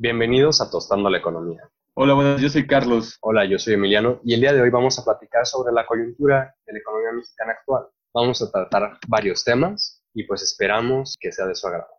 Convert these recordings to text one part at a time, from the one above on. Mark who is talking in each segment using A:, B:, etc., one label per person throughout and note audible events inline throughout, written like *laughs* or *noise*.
A: Bienvenidos a Tostando la Economía.
B: Hola, buenas, yo soy Carlos.
A: Hola, yo soy Emiliano y el día de hoy vamos a platicar sobre la coyuntura de la economía mexicana actual. Vamos a tratar varios temas y pues esperamos que sea de su agrado.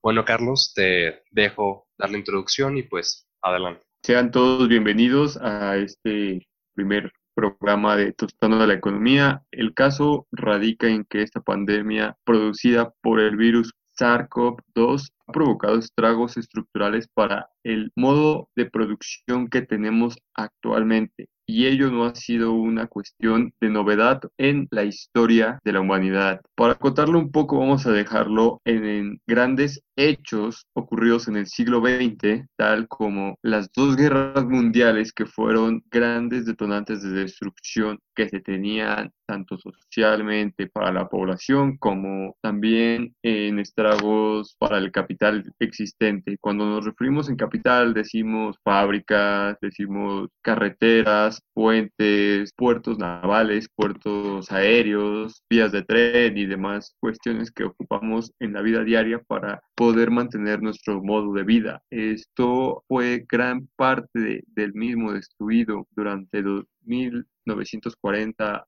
A: Bueno, Carlos, te dejo dar la introducción y pues adelante.
B: Sean todos bienvenidos a este primer programa de Tostando la Economía. El caso radica en que esta pandemia producida por el virus SARS-CoV-2 ha provocado estragos estructurales para el modo de producción que tenemos actualmente y ello no ha sido una cuestión de novedad en la historia de la humanidad. Para contarlo un poco vamos a dejarlo en, grandes hechos ocurridos en el siglo XX, tal como las dos guerras mundiales que fueron grandes detonantes de destrucción que se tenían tanto socialmente para la población como también en estragos para el capital existente. Cuando nos referimos en capital decimos fábricas, decimos carreteras, puentes, puertos navales, puertos aéreos, vías de tren y demás cuestiones que ocupamos en la vida diaria para poder mantener nuestro modo de vida. Esto fue gran parte del mismo destruido durante 1940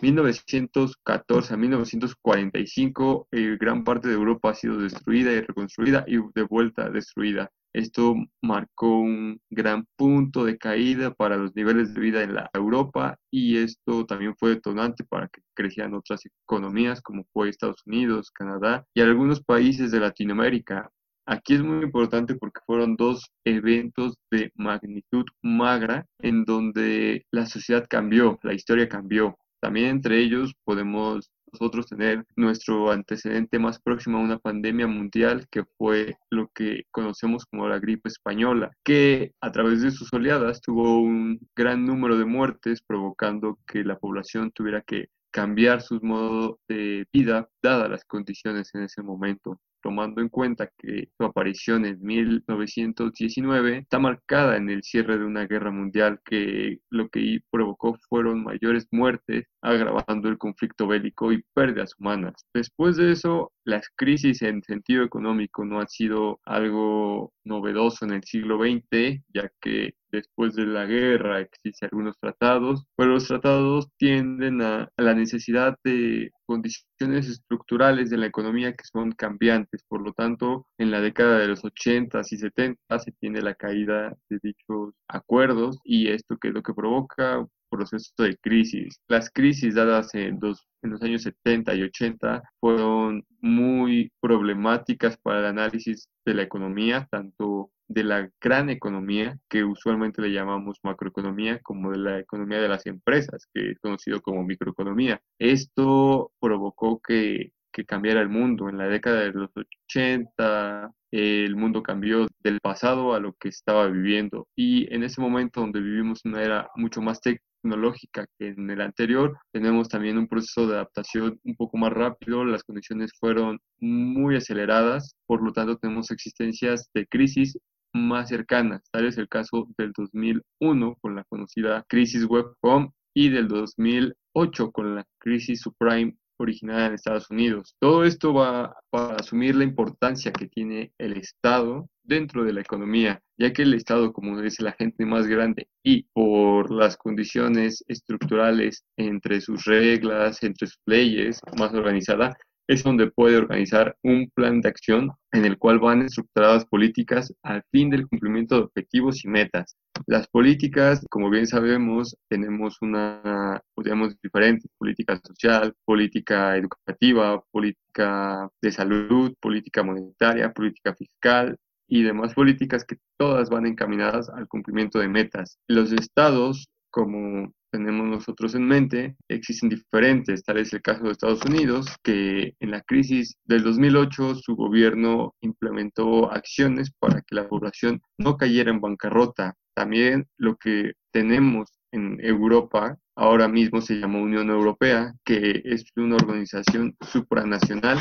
B: 1914 a 1945, eh, gran parte de Europa ha sido destruida y reconstruida y de vuelta destruida. Esto marcó un gran punto de caída para los niveles de vida en la Europa y esto también fue detonante para que crecieran otras economías como fue Estados Unidos, Canadá y algunos países de Latinoamérica. Aquí es muy importante porque fueron dos eventos de magnitud magra en donde la sociedad cambió, la historia cambió. También entre ellos podemos nosotros tener nuestro antecedente más próximo a una pandemia mundial que fue lo que conocemos como la gripe española, que a través de sus oleadas tuvo un gran número de muertes provocando que la población tuviera que cambiar su modo de vida dadas las condiciones en ese momento tomando en cuenta que su aparición en 1919 está marcada en el cierre de una guerra mundial que lo que provocó fueron mayores muertes, agravando el conflicto bélico y pérdidas humanas. Después de eso, las crisis en sentido económico no han sido algo novedoso en el siglo XX, ya que después de la guerra existen algunos tratados, pero los tratados tienden a, la necesidad de condiciones estructurales de la economía que son cambiantes. Por lo tanto, en la década de los 80 y 70 se tiene la caída de dichos acuerdos y esto que es lo que provoca proceso de crisis. Las crisis dadas en, en los años 70 y 80 fueron muy problemáticas para el análisis de la economía, tanto de la gran economía, que usualmente le llamamos macroeconomía, como de la economía de las empresas, que es conocido como microeconomía. Esto provocó que, que cambiara el mundo. En la década de los 80, el mundo cambió del pasado a lo que estaba viviendo. Y en ese momento donde vivimos una era mucho más tecnológica que en el anterior, tenemos también un proceso de adaptación un poco más rápido, las condiciones fueron muy aceleradas, por lo tanto tenemos existencias de crisis más cercanas. Tal es el caso del 2001 con la conocida crisis webcom y del 2008 con la crisis subprime originada en Estados Unidos. Todo esto va a asumir la importancia que tiene el Estado dentro de la economía, ya que el Estado, como dice la gente más grande, y por las condiciones estructurales entre sus reglas, entre sus leyes, más organizada, es donde puede organizar un plan de acción en el cual van estructuradas políticas al fin del cumplimiento de objetivos y metas. Las políticas, como bien sabemos, tenemos una, podríamos diferentes, política social, política educativa, política de salud, política monetaria, política fiscal y demás políticas que todas van encaminadas al cumplimiento de metas. Los estados como tenemos nosotros en mente, existen diferentes, tal es el caso de Estados Unidos, que en la crisis del 2008 su gobierno implementó acciones para que la población no cayera en bancarrota. También lo que tenemos en Europa ahora mismo se llama Unión Europea, que es una organización supranacional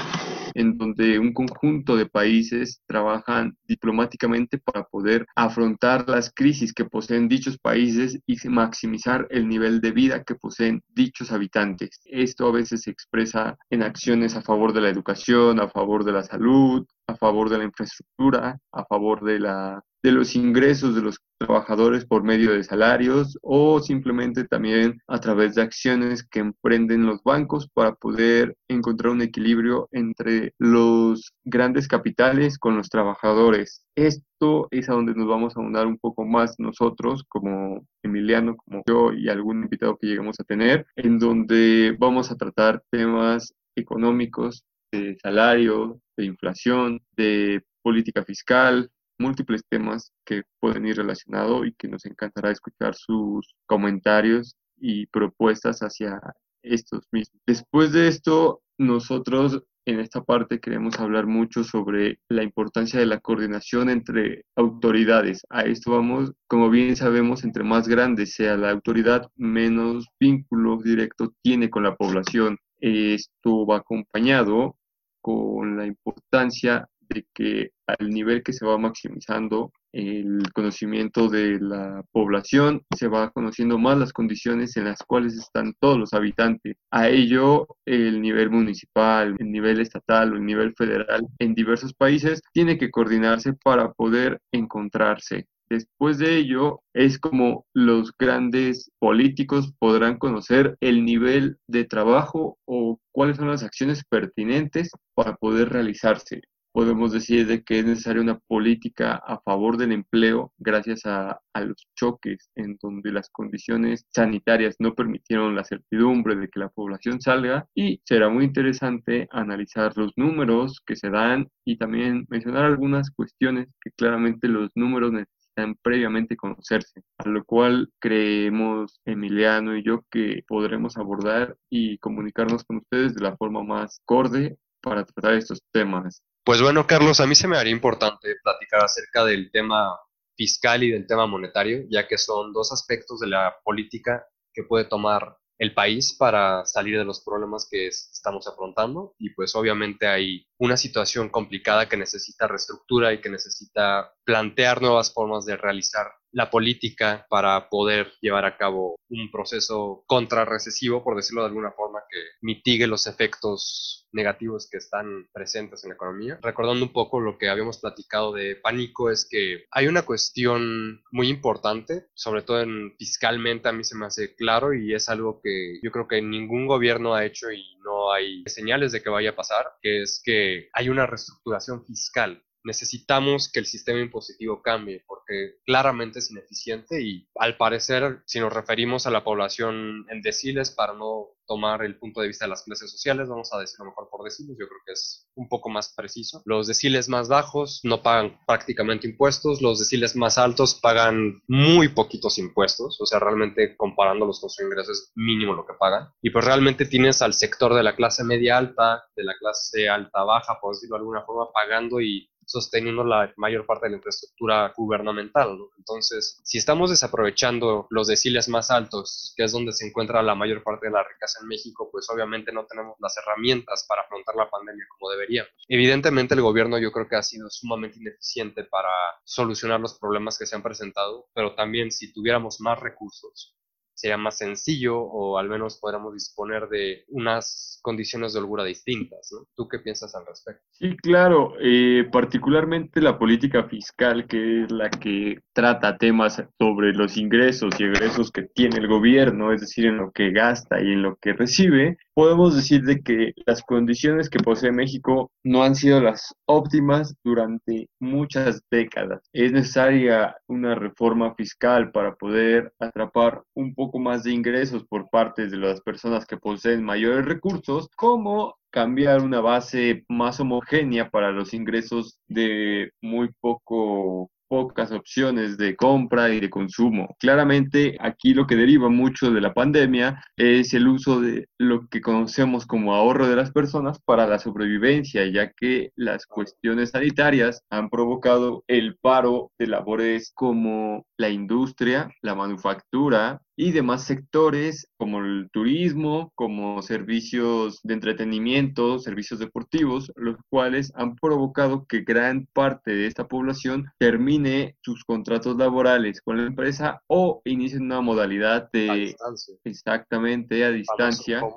B: en donde un conjunto de países trabajan diplomáticamente para poder afrontar las crisis que poseen dichos países y maximizar el nivel de vida que poseen dichos habitantes. Esto a veces se expresa en acciones a favor de la educación, a favor de la salud, a favor de la infraestructura, a favor de la de los ingresos de los trabajadores por medio de salarios o simplemente también a través de acciones que emprenden los bancos para poder encontrar un equilibrio entre los grandes capitales con los trabajadores. Esto es a donde nos vamos a ahondar un poco más nosotros como Emiliano, como yo y algún invitado que lleguemos a tener, en donde vamos a tratar temas económicos, de salario, de inflación, de política fiscal, múltiples temas que pueden ir relacionados y que nos encantará escuchar sus comentarios y propuestas hacia estos mismos. Después de esto, nosotros en esta parte queremos hablar mucho sobre la importancia de la coordinación entre autoridades. A esto vamos, como bien sabemos, entre más grande sea la autoridad, menos vínculo directo tiene con la población. Esto va acompañado con la importancia de que al nivel que se va maximizando el conocimiento de la población, se va conociendo más las condiciones en las cuales están todos los habitantes. A ello, el nivel municipal, el nivel estatal o el nivel federal en diversos países tiene que coordinarse para poder encontrarse. Después de ello, es como los grandes políticos podrán conocer el nivel de trabajo o cuáles son las acciones pertinentes para poder realizarse podemos decir de que es necesaria una política a favor del empleo gracias a, a, los choques en donde las condiciones sanitarias no permitieron la certidumbre de que la población salga y será muy interesante analizar los números que se dan y también mencionar algunas cuestiones que claramente los números necesitan previamente conocerse, a lo cual creemos Emiliano y yo que podremos abordar y comunicarnos con ustedes de la forma más acorde para tratar estos temas.
A: Pues bueno, Carlos, a mí se me haría importante platicar acerca del tema fiscal y del tema monetario, ya que son dos aspectos de la política que puede tomar el país para salir de los problemas que estamos afrontando. Y pues obviamente hay una situación complicada que necesita reestructura y que necesita plantear nuevas formas de realizar la política para poder llevar a cabo un proceso contrarrecesivo, por decirlo de alguna forma, que mitigue los efectos negativos que están presentes en la economía. Recordando un poco lo que habíamos platicado de pánico, es que hay una cuestión muy importante, sobre todo en fiscalmente a mí se me hace claro y es algo que yo creo que ningún gobierno ha hecho y no hay señales de que vaya a pasar, que es que hay una reestructuración fiscal necesitamos que el sistema impositivo cambie porque claramente es ineficiente y al parecer si nos referimos a la población en deciles para no tomar el punto de vista de las clases sociales, vamos a decirlo mejor por deciles, yo creo que es un poco más preciso. Los deciles más bajos no pagan prácticamente impuestos, los deciles más altos pagan muy poquitos impuestos, o sea, realmente comparándolos con su ingreso es mínimo lo que pagan. Y pues realmente tienes al sector de la clase media alta, de la clase alta baja, por decirlo de alguna forma, pagando y sosteniendo la mayor parte de la infraestructura gubernamental. Entonces, si estamos desaprovechando los deciles más altos, que es donde se encuentra la mayor parte de la riqueza en México, pues obviamente no tenemos las herramientas para afrontar la pandemia como deberíamos. Evidentemente el gobierno yo creo que ha sido sumamente ineficiente para solucionar los problemas que se han presentado, pero también si tuviéramos más recursos, sería más sencillo o al menos podríamos disponer de unas condiciones de holgura distintas. ¿no? ¿Tú qué piensas al respecto?
B: Sí, claro, eh, particularmente la política fiscal, que es la que trata temas sobre los ingresos y egresos que tiene el gobierno, es decir, en lo que gasta y en lo que recibe, podemos decir de que las condiciones que posee México no han sido las óptimas durante muchas décadas. Es necesaria una reforma fiscal para poder atrapar un poco más de ingresos por parte de las personas que poseen mayores recursos, como cambiar una base más homogénea para los ingresos de muy poco pocas opciones de compra y de consumo. Claramente aquí lo que deriva mucho de la pandemia es el uso de lo que conocemos como ahorro de las personas para la sobrevivencia, ya que las cuestiones sanitarias han provocado el paro de labores como la industria, la manufactura y demás sectores como el turismo, como servicios de entretenimiento, servicios deportivos, los cuales han provocado que gran parte de esta población termine sus contratos laborales con la empresa o inicie una modalidad de exactamente a distancia. *laughs*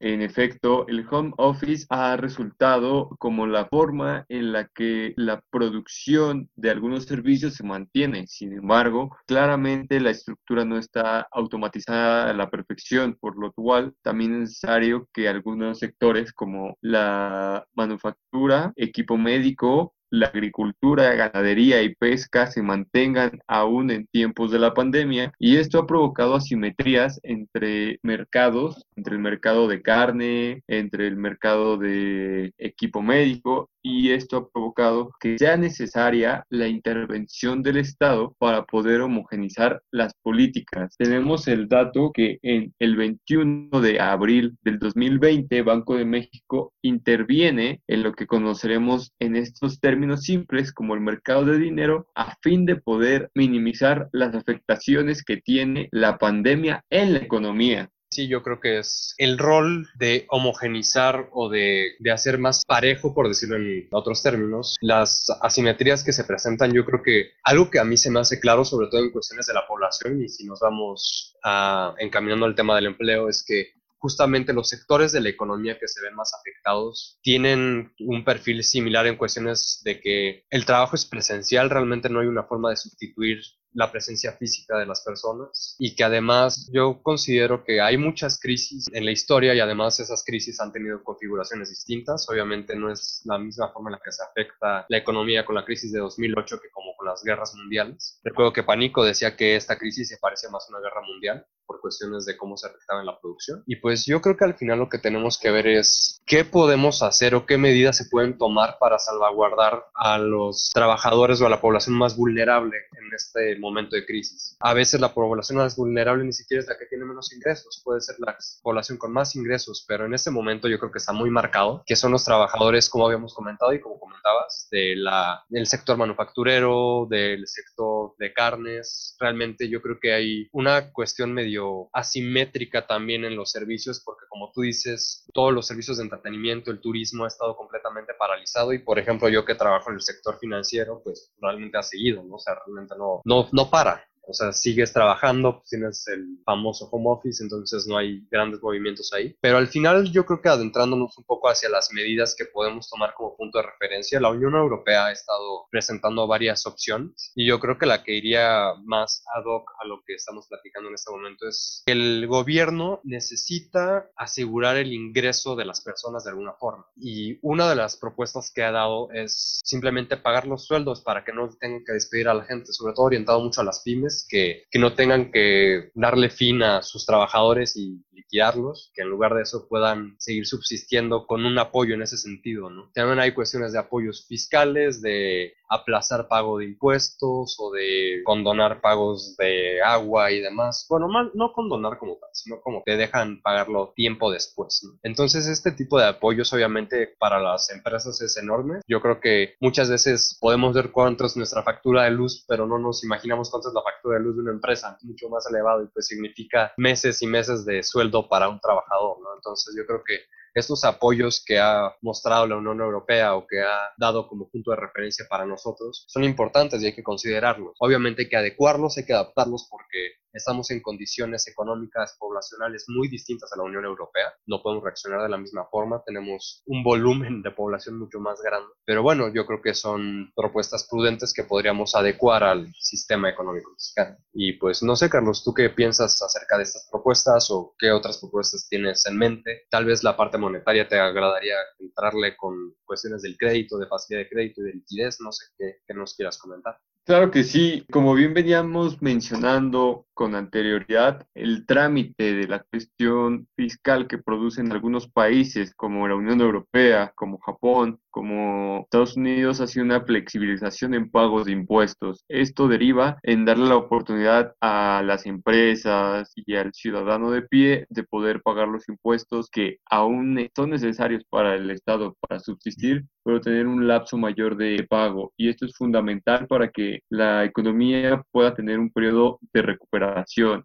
B: En efecto, el home office ha resultado como la forma en la que la producción de algunos servicios se mantiene. Sin embargo, claramente la estructura no está automatizada a la perfección, por lo cual también es necesario que algunos sectores como la manufactura, equipo médico, la agricultura, ganadería y pesca se mantengan aún en tiempos de la pandemia y esto ha provocado asimetrías entre mercados, entre el mercado de carne, entre el mercado de equipo médico y esto ha provocado que sea necesaria la intervención del Estado para poder homogenizar las políticas. Tenemos el dato que en el 21 de abril del 2020 Banco de México interviene en lo que conoceremos en estos términos simples como el mercado de dinero a fin de poder minimizar las afectaciones que tiene la pandemia en la economía.
A: Sí, yo creo que es el rol de homogenizar o de, de, hacer más parejo, por decirlo en otros términos, las asimetrías que se presentan. Yo creo que algo que a mí se me hace claro, sobre todo en cuestiones de la población, y si nos vamos a, encaminando al tema del empleo, es que justamente los sectores de la economía que se ven más afectados tienen un perfil similar en cuestiones de que el trabajo es presencial, realmente no hay una forma de sustituir la presencia física de las personas y que además yo considero que hay muchas crisis en la historia y además esas crisis han tenido configuraciones distintas. Obviamente no es la misma forma en la que se afecta la economía con la crisis de 2008 que como con las guerras mundiales. Recuerdo que Panico decía que esta crisis se parecía más a una guerra mundial por cuestiones de cómo se afectaba en la producción. Y pues yo creo que al final lo que tenemos que ver es qué podemos hacer o qué medidas se pueden tomar para salvaguardar a los trabajadores o a la población más vulnerable en este momento de crisis. A veces la población más vulnerable ni siquiera es la que tiene menos ingresos, puede ser la población con más ingresos, pero en este momento yo creo que está muy marcado, que son los trabajadores, como habíamos comentado y como comentabas, de la, del sector manufacturero, del sector de carnes. Realmente yo creo que hay una cuestión medio asimétrica también en los servicios, porque como tú dices, todos los servicios de entretenimiento, el turismo ha estado completamente paralizado y por ejemplo yo que trabajo en el sector financiero, pues realmente ha seguido, ¿no? O sea, realmente no, no, no para. O sea, sigues trabajando, pues tienes el famoso home office, entonces no hay grandes movimientos ahí. Pero al final yo creo que adentrándonos un poco hacia las medidas que podemos tomar como punto de referencia, la Unión Europea ha estado presentando varias opciones y yo creo que la que iría más ad hoc a lo que estamos platicando en este momento es que el gobierno necesita asegurar el ingreso de las personas de alguna forma. Y una de las propuestas que ha dado es simplemente pagar los sueldos para que no tengan que despedir a la gente, sobre todo orientado mucho a las pymes que, que no tengan que darle fin a sus trabajadores y liquidarlos, que en lugar de eso puedan seguir subsistiendo con un apoyo en ese sentido. También hay cuestiones de apoyos fiscales, de aplazar pago de impuestos o de condonar pagos de agua y demás. Bueno, no condonar como tal, sino como te dejan pagarlo tiempo después. Entonces, este tipo de apoyos obviamente para las empresas es enorme. Yo creo que muchas veces podemos ver cuánto es nuestra factura de luz, pero no nos imaginamos cuánto es la factura de luz de una empresa, mucho más elevado y pues significa meses y meses de sueldo para un trabajador, ¿no? Entonces, yo creo que estos apoyos que ha mostrado la Unión Europea o que ha dado como punto de referencia para nosotros son importantes y hay que considerarlos. Obviamente hay que adecuarlos, hay que adaptarlos porque estamos en condiciones económicas poblacionales muy distintas a la Unión Europea. No podemos reaccionar de la misma forma, tenemos un volumen de población mucho más grande. Pero bueno, yo creo que son propuestas prudentes que podríamos adecuar al sistema económico mexicano. Y pues no sé, Carlos, ¿tú qué piensas acerca de estas propuestas o qué otras propuestas tienes en mente? Tal vez la parte monetaria te agradaría entrarle con cuestiones del crédito, de facilidad de crédito y de liquidez, no sé qué, qué nos quieras comentar.
B: Claro que sí, como bien veníamos mencionando con anterioridad, el trámite de la cuestión fiscal que producen algunos países como la Unión Europea, como Japón, como Estados Unidos hace una flexibilización en pagos de impuestos. Esto deriva en darle la oportunidad a las empresas y al ciudadano de pie de poder pagar los impuestos que aún son necesarios para el Estado para subsistir, pero tener un lapso mayor de pago. Y esto es fundamental para que la economía pueda tener un periodo de recuperación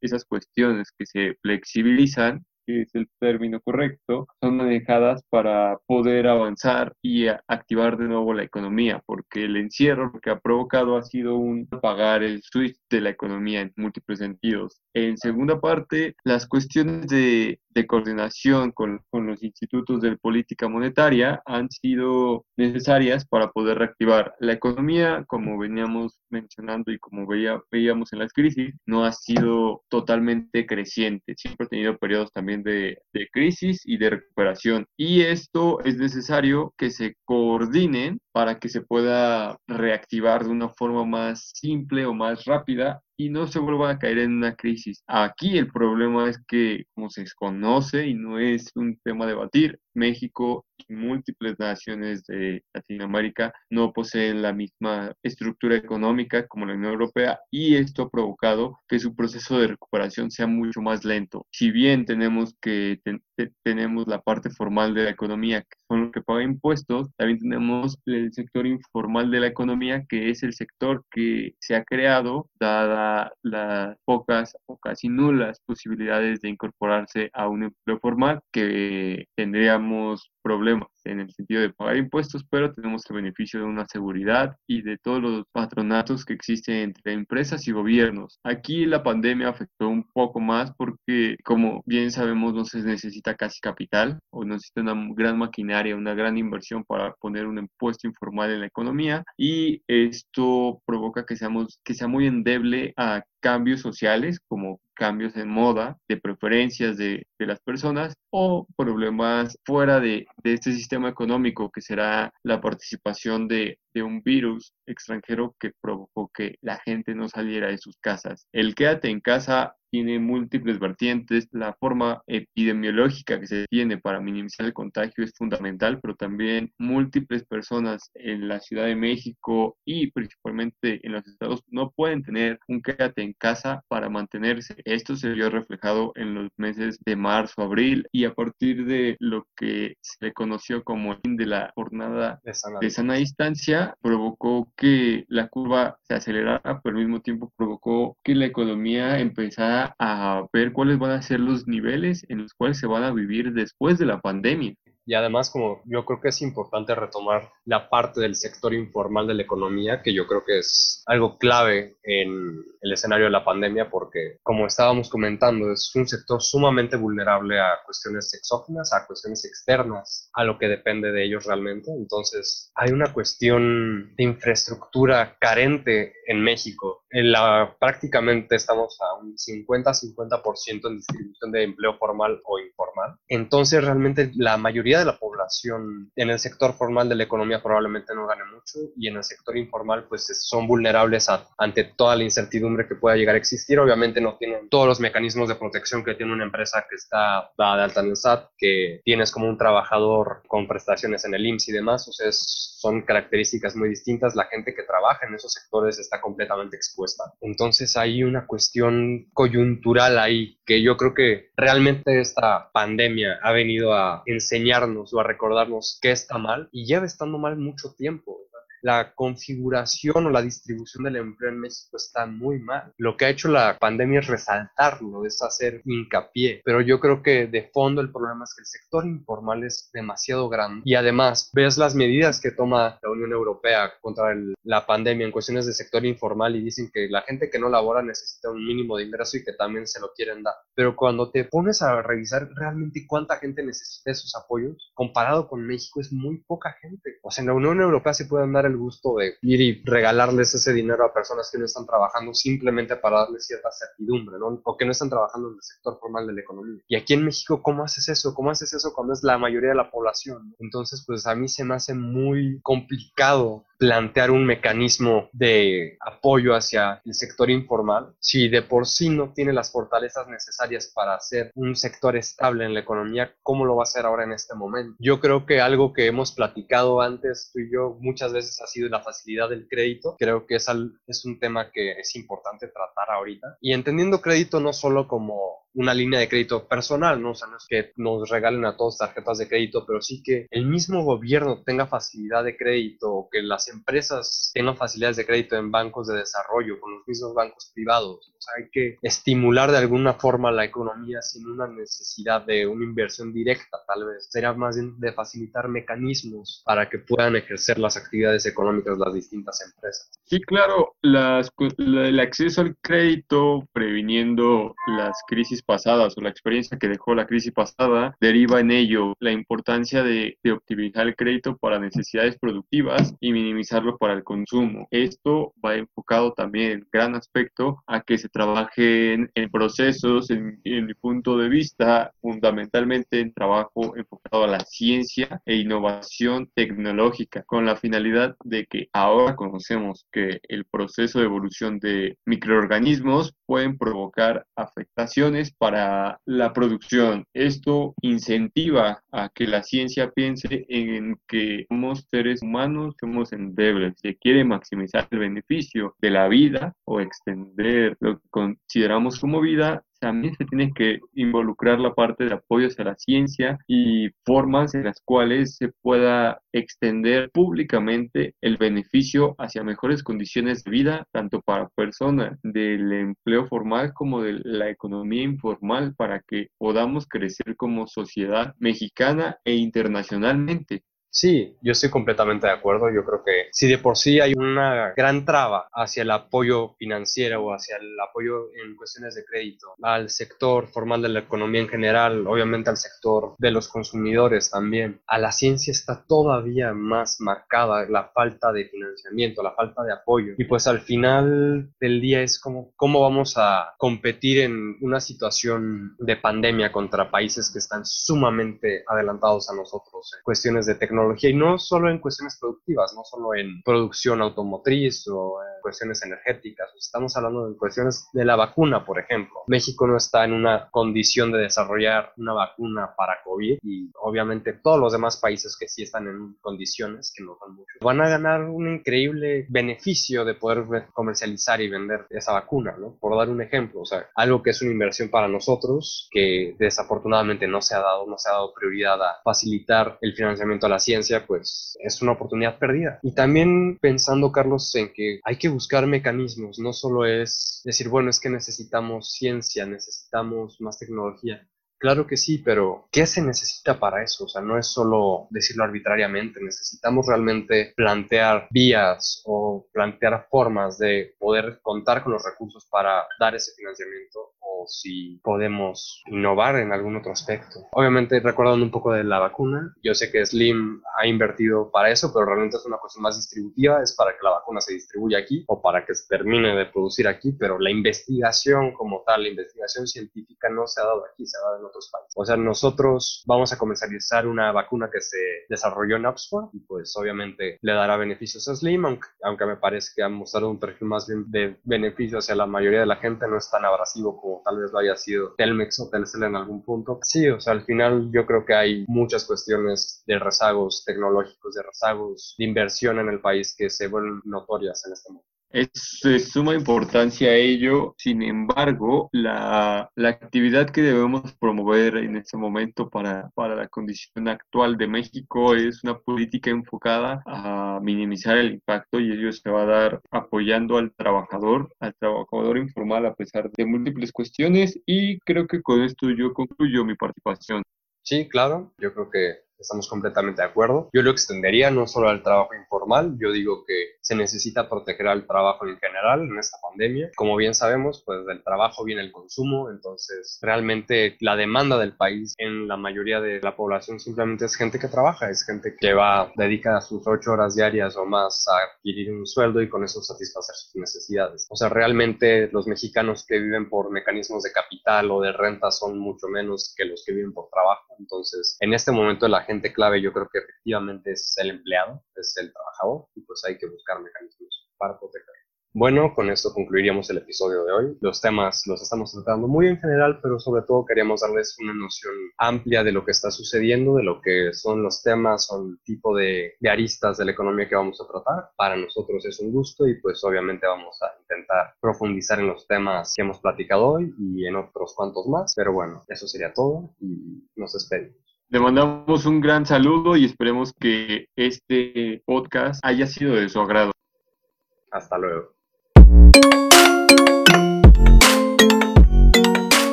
B: esas cuestiones que se flexibilizan que es el término correcto, son manejadas para poder avanzar y activar de nuevo la economía, porque el encierro que ha provocado ha sido un apagar el switch de la economía en múltiples sentidos. En segunda parte, las cuestiones de, de coordinación con, con, los institutos de política monetaria han sido necesarias para poder reactivar la economía, como veníamos mencionando y como veía, veíamos en las crisis, no ha sido totalmente creciente, siempre ha tenido periodos también de, crisis y de recuperación. Y esto es necesario que se coordinen para que se pueda reactivar de una forma más simple o más rápida y no se vuelva a caer en una crisis. Aquí el problema es que, como se desconoce y no es un tema a debatir, México y múltiples naciones de Latinoamérica no poseen la misma estructura económica como la Unión Europea y esto ha provocado que su proceso de recuperación sea mucho más lento. Si bien tenemos que tenemos la parte formal de la economía, que son los que pagan impuestos, también tenemos el sector informal de la economía, que es el sector que se ha creado dada las pocas o casi nulas posibilidades de incorporarse a un empleo formal que tendríamos problemas en el sentido de pagar impuestos, pero tenemos el beneficio de una seguridad y de todos los patronatos que existen entre empresas y gobiernos. Aquí la pandemia afectó un poco más porque, como bien sabemos, no se necesita casi capital o necesita una gran maquinaria, una gran inversión para poner un impuesto informal en la economía y esto provoca que, seamos, que sea muy endeble a cambios sociales como cambios en moda, de preferencias de, las personas o problemas fuera de, de, este sistema económico que será la participación de, de, un virus extranjero que provocó que la gente no saliera de sus casas. El quédate en casa tiene múltiples vertientes. La forma epidemiológica que se tiene para minimizar el contagio es fundamental, pero también múltiples personas en la Ciudad de México y principalmente en los estados no pueden tener un quédate en casa para mantenerse. Esto se vio reflejado en los meses de marzo, abril y a partir de lo que se conoció como el fin de la jornada de sana, de sana distancia provocó que la curva se acelerara, pero al mismo tiempo provocó que la economía empezara a ver cuáles van a ser los niveles en los cuales se van a vivir después de la pandemia.
A: Y además, como yo creo que es importante retomar la parte del sector informal de la economía, que yo creo que es algo clave en el escenario de la pandemia, porque como estábamos comentando, es un sector sumamente vulnerable a cuestiones exógenas, a cuestiones externas, a lo que depende de ellos realmente. Entonces, hay una cuestión de infraestructura carente en México. En la, prácticamente estamos a un 50-50% en distribución de empleo formal o informal. Entonces, realmente la mayoría de la población en el sector formal de la economía probablemente no gane mucho y en el sector informal pues son vulnerables ante toda la incertidumbre que pueda llegar a existir. Obviamente no tienen todos los mecanismos de protección que tiene una empresa que está dada de alta en el SAT, que tienes como un trabajador con prestaciones en el IMSS y demás, o sea, son características muy distintas. La gente que trabaja en esos sectores está completamente expuesta. Entonces hay una cuestión coyuntural ahí que yo creo que realmente esta pandemia ha venido a enseñar o a recordarnos qué está mal y lleva estando mal mucho tiempo la configuración o la distribución del empleo en México está muy mal. Lo que ha hecho la pandemia es resaltarlo, es hacer hincapié, pero yo creo que de fondo el problema es que el sector informal es demasiado grande y además ves las medidas que toma la Unión Europea contra la pandemia en cuestiones de sector informal y dicen que la gente que no labora necesita un mínimo de ingreso y que también se lo quieren dar. Pero cuando te pones a revisar realmente cuánta gente necesita esos apoyos, comparado con México es muy poca gente. O sea, en la Unión Europea se pueden dar el gusto de ir y regalarles ese dinero a personas que no están trabajando simplemente para darles cierta certidumbre, ¿no? O que no están trabajando en el sector formal de la economía. Y aquí en México, ¿cómo haces eso? ¿Cómo haces eso cuando es la mayoría de la población? Entonces, pues a mí se me hace muy complicado plantear un mecanismo de apoyo hacia el sector informal si de por sí no tiene las fortalezas necesarias para ser un sector estable en la economía, ¿cómo lo va a hacer ahora en este momento? Yo creo que algo que hemos platicado antes tú y yo muchas veces ha sido la facilidad del crédito. Creo que es, es un tema que es importante tratar ahorita. Y entendiendo crédito no solo como una línea de crédito personal, ¿no? O sea, no es que nos regalen a todos tarjetas de crédito, pero sí que el mismo gobierno tenga facilidad de crédito o que las empresas tengan facilidades de crédito en bancos de desarrollo con los mismos bancos privados. O sea, hay que estimular de alguna forma la economía sin una necesidad de una inversión directa, tal vez. Sería más bien de facilitar mecanismos para que puedan ejercer las actividades económicas las distintas empresas.
B: Sí, claro, las, el acceso al crédito previniendo las crisis pasadas o la experiencia que dejó la crisis pasada deriva en ello la importancia de, de optimizar el crédito para necesidades productivas y minimizarlo para el consumo. Esto va enfocado también en gran aspecto a que se trabajen en procesos, en, en mi punto de vista, fundamentalmente en trabajo enfocado a la ciencia e innovación tecnológica, con la finalidad de que ahora conocemos que el proceso de evolución de microorganismos pueden provocar afectaciones para la producción. Esto incentiva a que la ciencia piense en que somos seres humanos, somos endebles, se quiere maximizar el beneficio de la vida o extender lo que consideramos como vida también se tiene que involucrar la parte de apoyo hacia la ciencia y formas en las cuales se pueda extender públicamente el beneficio hacia mejores condiciones de vida, tanto para personas del empleo formal como de la economía informal, para que podamos crecer como sociedad mexicana e internacionalmente.
A: Sí, yo estoy completamente de acuerdo. Yo creo que si de por sí hay una gran traba hacia el apoyo financiero o hacia el apoyo en cuestiones de crédito al sector formal de la economía en general, obviamente al sector de los consumidores también, a la ciencia está todavía más marcada la falta de financiamiento, la falta de apoyo. Y pues al final del día es como cómo vamos a competir en una situación de pandemia contra países que están sumamente adelantados a nosotros en cuestiones de tecnología y no solo en cuestiones productivas, no solo en producción automotriz o en cuestiones energéticas, estamos hablando de cuestiones de la vacuna, por ejemplo. México no está en una condición de desarrollar una vacuna para COVID y obviamente todos los demás países que sí están en condiciones, que no son muchos, van a ganar un increíble beneficio de poder comercializar y vender esa vacuna, ¿no? Por dar un ejemplo, o sea, algo que es una inversión para nosotros que desafortunadamente no se ha dado, no se ha dado prioridad a facilitar el financiamiento a la ciencia pues es una oportunidad perdida. Y también pensando, Carlos, en que hay que buscar mecanismos, no solo es decir, bueno, es que necesitamos ciencia, necesitamos más tecnología. Claro que sí, pero ¿qué se necesita para eso? O sea, no es solo decirlo arbitrariamente, necesitamos realmente plantear vías o plantear formas de poder contar con los recursos para dar ese financiamiento si podemos innovar en algún otro aspecto. Obviamente, recordando un poco de la vacuna, yo sé que Slim ha invertido para eso, pero realmente es una cuestión más distributiva, es para que la vacuna se distribuya aquí o para que se termine de producir aquí, pero la investigación como tal, la investigación científica no se ha dado aquí, se ha dado en otros países. O sea, nosotros vamos a comercializar una vacuna que se desarrolló en Oxford y pues obviamente le dará beneficios a Slim, aunque, aunque me parece que ha mostrado un perfil más bien de beneficio hacia la mayoría de la gente, no es tan abrasivo como tal vez lo haya sido Telmex o Telcel en algún punto. Sí, o sea, al final yo creo que hay muchas cuestiones de rezagos tecnológicos, de rezagos de inversión en el país que se vuelven notorias en este momento.
B: Es de suma importancia ello, sin embargo, la, la, actividad que debemos promover en este momento para, para la condición actual de México es una política enfocada a minimizar el impacto y ello se va a dar apoyando al trabajador, al trabajador informal a pesar de múltiples cuestiones y creo que con esto yo concluyo mi participación.
A: Sí, claro, yo creo que estamos completamente de acuerdo. Yo lo extendería no solo al trabajo informal, yo digo que se necesita proteger al trabajo en general en esta pandemia. Como bien sabemos, pues del trabajo viene el consumo, entonces realmente la demanda del país en la mayoría de la población simplemente es gente que trabaja, es gente que va, dedica sus ocho horas diarias o más a adquirir un sueldo y con eso satisfacer sus necesidades. O sea, realmente los mexicanos que viven por mecanismos de capital o de renta son mucho menos que los que viven por trabajo. Entonces, en este momento la gente clave yo creo que efectivamente es el empleado, es el trabajador y pues hay que buscar mecanismos para protegerlo. Bueno, con esto concluiríamos el episodio de hoy. Los temas los estamos tratando muy en general, pero sobre todo queríamos darles una noción amplia de lo que está sucediendo, de lo que son los temas, son el tipo de, de aristas de la economía que vamos a tratar. Para nosotros es un gusto y pues obviamente vamos a intentar profundizar en los temas que hemos platicado hoy y en otros cuantos más. Pero bueno, eso sería todo y nos despedimos.
B: Le mandamos un gran saludo y esperemos que este podcast haya sido de su agrado.
A: Hasta luego.